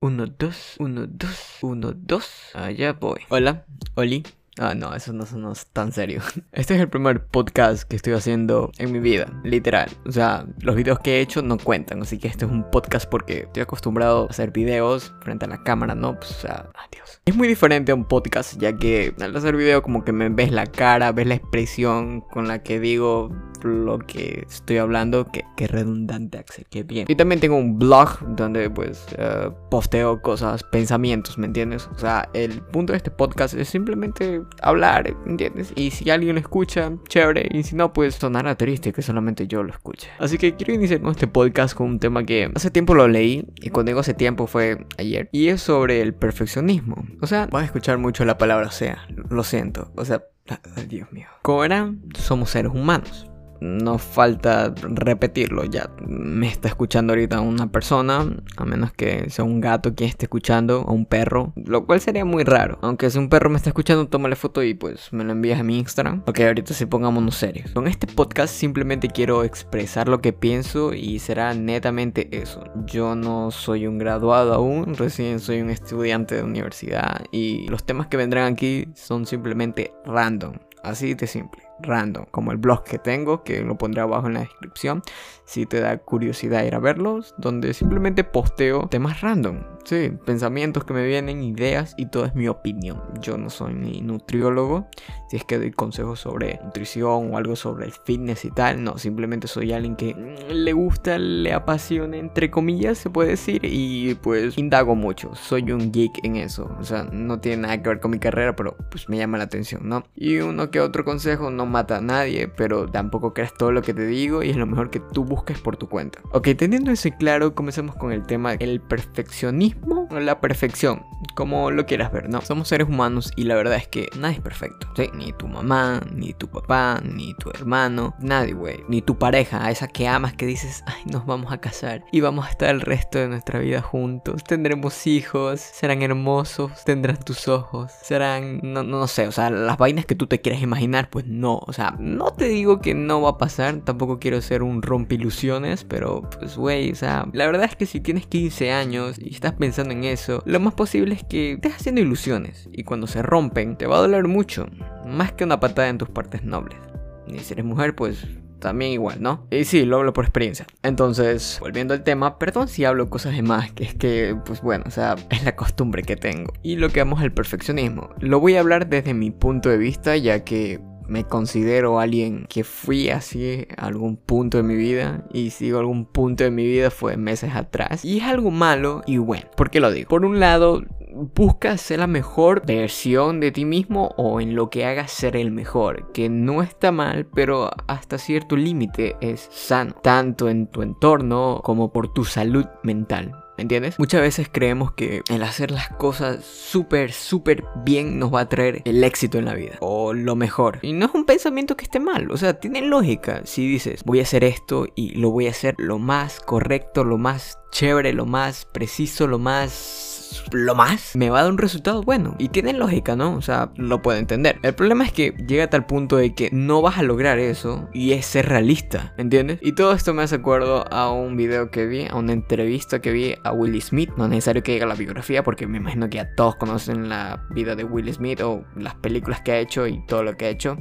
Uno, dos, uno, dos, uno, dos. Allá voy. Hola, Oli. Ah, no, eso no, no es tan serio. Este es el primer podcast que estoy haciendo en mi vida, literal. O sea, los videos que he hecho no cuentan, así que este es un podcast porque estoy acostumbrado a hacer videos frente a la cámara, ¿no? Pues, o sea, adiós. Es muy diferente a un podcast, ya que al hacer video como que me ves la cara, ves la expresión con la que digo lo que estoy hablando, que, que redundante, Axel, que bien. Y también tengo un blog donde pues eh, posteo cosas, pensamientos, ¿me entiendes? O sea, el punto de este podcast es simplemente hablar, ¿entiendes? Y si alguien lo escucha, chévere, y si no, pues sonará triste que solamente yo lo escuche. Así que quiero iniciar con este podcast con un tema que hace tiempo lo leí, y cuando digo hace tiempo fue ayer, y es sobre el perfeccionismo. O sea, vas a escuchar mucho la palabra sea, lo siento, o sea... Dios mío. Como somos seres humanos no falta repetirlo. Ya me está escuchando ahorita una persona, a menos que sea un gato quien esté escuchando, o un perro, lo cual sería muy raro. Aunque si un perro me está escuchando, tómale foto y pues me lo envías a mi Instagram. Ok, ahorita sí pongámonos serios. Con este podcast simplemente quiero expresar lo que pienso y será netamente eso. Yo no soy un graduado aún, recién soy un estudiante de universidad y los temas que vendrán aquí son simplemente random. Así de simple random, como el blog que tengo, que lo pondré abajo en la descripción, si te da curiosidad ir a verlos, donde simplemente posteo temas random, sí, pensamientos que me vienen, ideas y todo es mi opinión. Yo no soy ni nutriólogo, si es que doy consejos sobre nutrición o algo sobre el fitness y tal, no, simplemente soy alguien que le gusta, le apasiona, entre comillas se puede decir, y pues indago mucho, soy un geek en eso, o sea, no tiene nada que ver con mi carrera, pero pues me llama la atención, ¿no? Y uno que otro consejo no mata a nadie, pero tampoco creas todo lo que te digo y es lo mejor que tú busques por tu cuenta. Ok, teniendo eso claro, comencemos con el tema el perfeccionismo la perfección, como lo quieras ver, ¿no? Somos seres humanos y la verdad es que nadie es perfecto. Ni tu mamá, ni tu papá, ni tu hermano, nadie, güey, ni tu pareja, a esa que amas que dices, ay, nos vamos a casar y vamos a estar el resto de nuestra vida juntos, tendremos hijos, serán hermosos, tendrán tus ojos, serán, no, no, sé, o sea, las vainas que tú te quieres imaginar, pues no, o sea, no te digo que no va a pasar, tampoco quiero ser un ilusiones, pero pues güey, o sea, la verdad es que si tienes 15 años y estás pensando en eso, lo más posible es que estés haciendo ilusiones y cuando se rompen te va a doler mucho, más que una patada en tus partes nobles. Y si eres mujer, pues también igual, ¿no? Y sí, lo hablo por experiencia. Entonces, volviendo al tema, perdón si hablo cosas de más, que es que, pues bueno, o sea, es la costumbre que tengo. Y lo que vamos al perfeccionismo. Lo voy a hablar desde mi punto de vista, ya que me considero alguien que fui así a algún punto de mi vida y si digo algún punto de mi vida fue meses atrás y es algo malo y bueno, ¿por qué lo digo? Por un lado buscas ser la mejor versión de ti mismo o en lo que hagas ser el mejor, que no está mal, pero hasta cierto límite es sano, tanto en tu entorno como por tu salud mental. ¿Me entiendes? Muchas veces creemos que el hacer las cosas súper, súper bien nos va a traer el éxito en la vida. O lo mejor. Y no es un pensamiento que esté mal. O sea, tiene lógica. Si dices, voy a hacer esto y lo voy a hacer lo más correcto, lo más chévere, lo más preciso, lo más lo más, me va a dar un resultado bueno. Y tiene lógica, ¿no? O sea, lo puedo entender. El problema es que llega a tal punto de que no vas a lograr eso y es ser realista, ¿entiendes? Y todo esto me hace acuerdo a un video que vi, a una entrevista que vi a Will Smith. No es necesario que llegue la biografía porque me imagino que ya todos conocen la vida de Will Smith o las películas que ha hecho y todo lo que ha hecho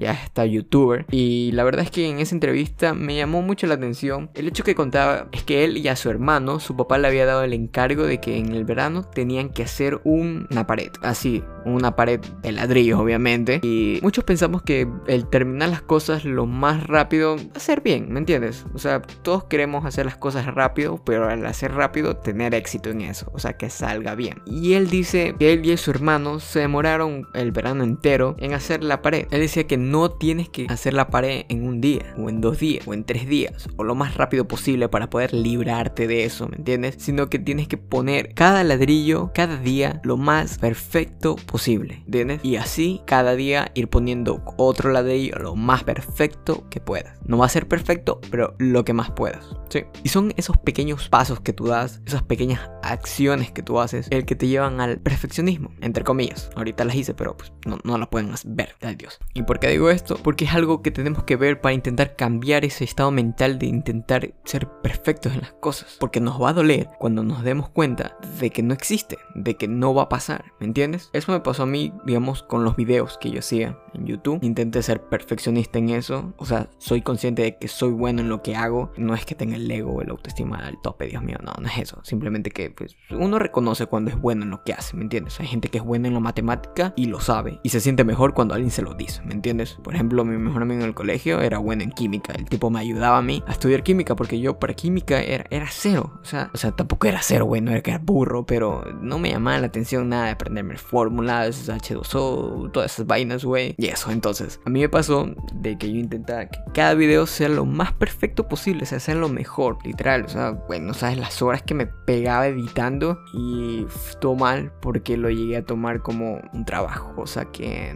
ya está youtuber. Y la verdad es que en esa entrevista me llamó mucho la atención. El hecho que contaba es que él y a su hermano, su papá le había dado el encargo de que en el verano tenían que hacer una pared. Así, una pared de ladrillos, obviamente. Y muchos pensamos que el terminar las cosas lo más rápido ser bien, ¿me entiendes? O sea, todos queremos hacer las cosas rápido, pero al hacer rápido tener éxito en eso. O sea, que salga bien. Y él dice que él y su hermano se demoraron el verano entero en hacer la pared. Él decía que no tienes que hacer la pared en un día, o en dos días, o en tres días, o lo más rápido posible para poder librarte de eso, ¿me entiendes? Sino que tienes que poner cada ladrillo, cada día, lo más perfecto posible, ¿entiendes? Y así cada día ir poniendo otro ladrillo lo más perfecto que puedas. No va a ser perfecto, pero lo que más puedas. Sí. Y son esos pequeños pasos que tú das, esas pequeñas acciones que tú haces, el que te llevan al perfeccionismo, entre comillas. Ahorita las hice, pero pues no, no las pueden ver, Dios. ¿Y por qué digo digo esto? Porque es algo que tenemos que ver para intentar cambiar ese estado mental de intentar ser perfectos en las cosas. Porque nos va a doler cuando nos demos cuenta de que no existe, de que no va a pasar, ¿me entiendes? Eso me pasó a mí, digamos, con los videos que yo hacía en YouTube. Intenté ser perfeccionista en eso. O sea, soy consciente de que soy bueno en lo que hago. No es que tenga el ego o el autoestima al tope, Dios mío, no, no es eso. Simplemente que pues, uno reconoce cuando es bueno en lo que hace, ¿me entiendes? Hay gente que es buena en la matemática y lo sabe. Y se siente mejor cuando alguien se lo dice, ¿me entiendes? Por ejemplo, mi mejor amigo en el colegio era bueno en química. El tipo me ayudaba a mí a estudiar química porque yo para química era, era cero. O sea, o sea, tampoco era cero, bueno, era que era burro, pero no me llamaba la atención nada de aprenderme fórmulas, H2O, todas esas vainas, güey. Y eso, entonces, a mí me pasó de que yo intentaba que cada video sea lo más perfecto posible, o sea, sea lo mejor, literal. O sea, bueno, sabes las horas que me pegaba editando y todo mal porque lo llegué a tomar como un trabajo, o sea que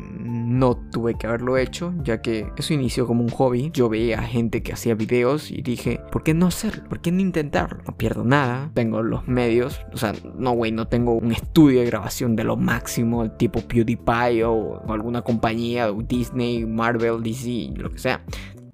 no tuve que haberlo hecho, ya que eso inició como un hobby. Yo veía gente que hacía videos y dije, ¿por qué no hacerlo? ¿Por qué no intentarlo? No pierdo nada, tengo los medios, o sea, no, güey, no tengo un estudio de grabación de lo máximo, tipo PewDiePie o, alguna compañía, Disney, Marvel, DC, lo que sea.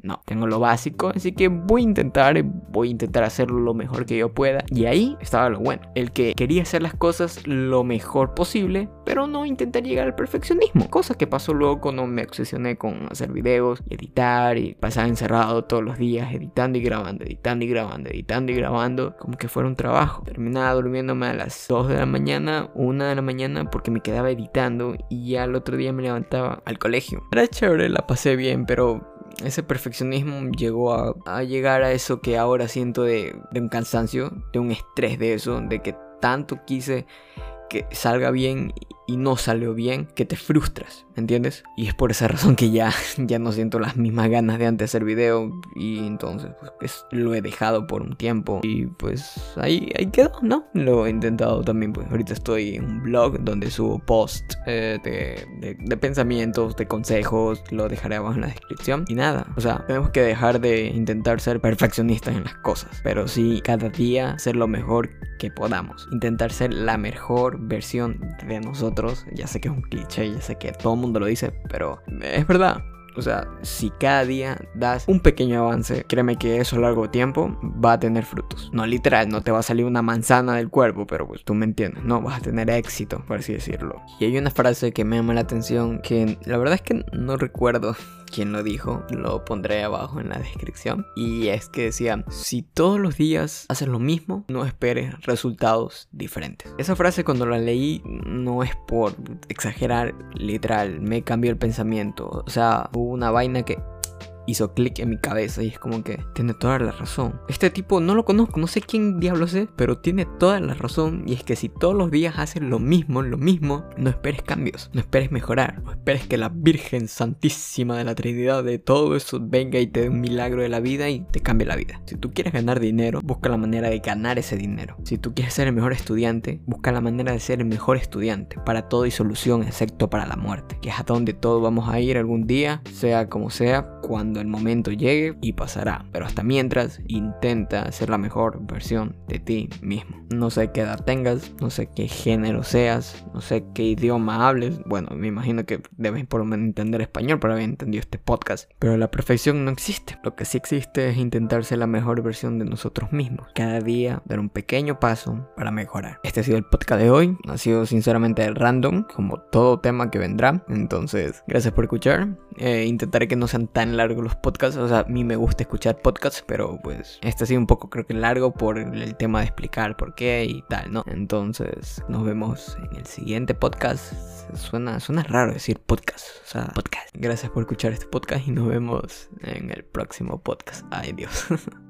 No, tengo lo básico, así que voy a intentar, voy a intentar hacerlo lo mejor que yo pueda. Y ahí estaba lo bueno, el que quería hacer las cosas lo mejor posible, pero no intentar llegar al perfeccionismo. Cosa que pasó luego cuando me obsesioné con hacer videos, editar y pasar encerrado todos los días editando y grabando, editando y grabando, editando y grabando, como que fuera un trabajo. Terminaba durmiéndome a las 2 de la mañana, 1 de la mañana porque me quedaba editando y ya el otro día me levantaba al colegio. Era chévere, la pasé bien, pero ese perfeccionismo llegó a, llegar a eso que ahora siento de, un cansancio, de un estrés de eso, de que tanto quise que salga bien y no salió bien, que te frustras, ¿me entiendes? Y es por esa razón que ya, ya no siento las mismas ganas de antes hacer video y entonces pues, lo he dejado por un tiempo y pues ahí, ahí quedó, ¿no? Lo he intentado también, pues ahorita estoy en un blog donde subo posts eh, de, de, pensamientos, de consejos, lo dejaré abajo en la descripción y nada, o sea, tenemos que dejar de intentar ser perfeccionistas en las cosas, pero sí cada día ser lo mejor que podamos, intentar ser la mejor versión de nosotros ya sé que es un cliché, ya sé que todo el mundo lo dice, pero es verdad. O sea, si cada día das un pequeño avance, créeme que eso a largo tiempo va a tener frutos. No literal, no te va a salir una manzana del cuerpo, pero pues tú me entiendes, no vas a tener éxito, por así decirlo. Y hay una frase que me llama la atención que la verdad es que no recuerdo quién lo dijo, lo pondré abajo en la descripción. Y es que decía, si todos los días haces lo mismo, no esperes resultados diferentes. Esa frase cuando la leí no es por exagerar, literal, me cambió el pensamiento. O sea, hubo una vaina que hizo clic en mi cabeza y es como que tiene toda la razón. Este tipo no lo conozco, no sé quién diablos es, pero tiene toda la razón y es que si todos los días haces lo mismo, lo mismo, no esperes cambios, no esperes mejorar, no esperes que la Virgen Santísima de la Trinidad de todo eso venga y te dé un milagro de la vida y te cambie la vida. Si tú quieres ganar dinero, busca la manera de ganar ese dinero. Si tú quieres ser el mejor estudiante, busca la manera de ser el mejor estudiante. Para todo hay solución excepto para la muerte, que es a donde todos vamos a ir algún día, sea como sea, cuando el momento llegue y pasará. Pero hasta mientras, intenta ser la mejor versión de ti mismo. No sé qué edad tengas, no sé qué género seas, no sé qué idioma hables. Bueno, me imagino que debes por lo menos entender español para haber entendido este podcast. Pero la perfección no existe. Lo que sí existe es intentar ser la mejor versión de nosotros mismos. Cada día dar un pequeño paso para mejorar. Este ha sido el podcast de hoy. Ha sido sinceramente random, como todo tema que vendrá. Entonces, gracias por escuchar. Eh, intentaré que no sean tan largos los podcasts. O sea, a mí me gusta escuchar podcasts, pero pues este ha sido un poco creo que largo por el tema de explicar por qué y tal, ¿no? Entonces, nos vemos en el siguiente podcast. Suena, suena raro decir podcast. O sea, podcast. Gracias por escuchar este podcast y nos vemos en el próximo podcast. Ay, Dios.